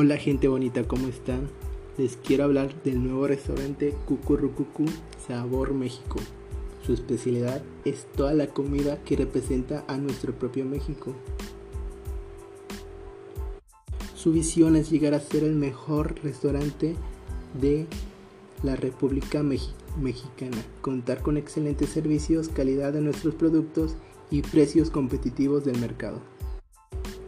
Hola gente bonita, ¿cómo están? Les quiero hablar del nuevo restaurante Cucurrucucu Sabor México. Su especialidad es toda la comida que representa a nuestro propio México. Su visión es llegar a ser el mejor restaurante de la República Mexicana, contar con excelentes servicios, calidad de nuestros productos y precios competitivos del mercado.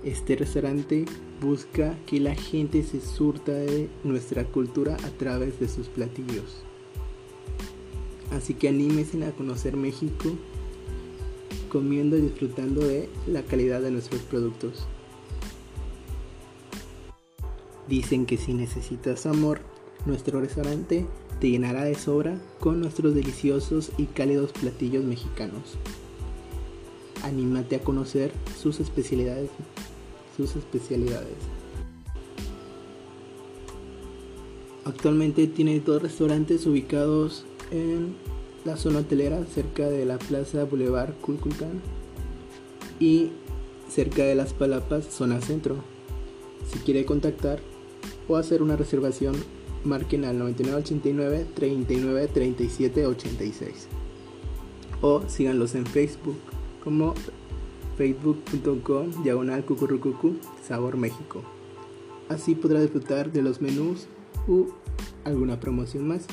Este restaurante busca que la gente se surta de nuestra cultura a través de sus platillos. Así que anímense a conocer México comiendo y disfrutando de la calidad de nuestros productos. Dicen que si necesitas amor, nuestro restaurante te llenará de sobra con nuestros deliciosos y cálidos platillos mexicanos. Anímate a conocer sus especialidades sus especialidades. Actualmente tiene dos restaurantes ubicados en la zona hotelera cerca de la Plaza Boulevard Culculcán y cerca de Las Palapas, zona centro. Si quiere contactar o hacer una reservación, marquen al 9989 39 37 86 o síganlos en Facebook como facebook.com diagonal cucurrucucu sabor México. Así podrá disfrutar de los menús u alguna promoción más.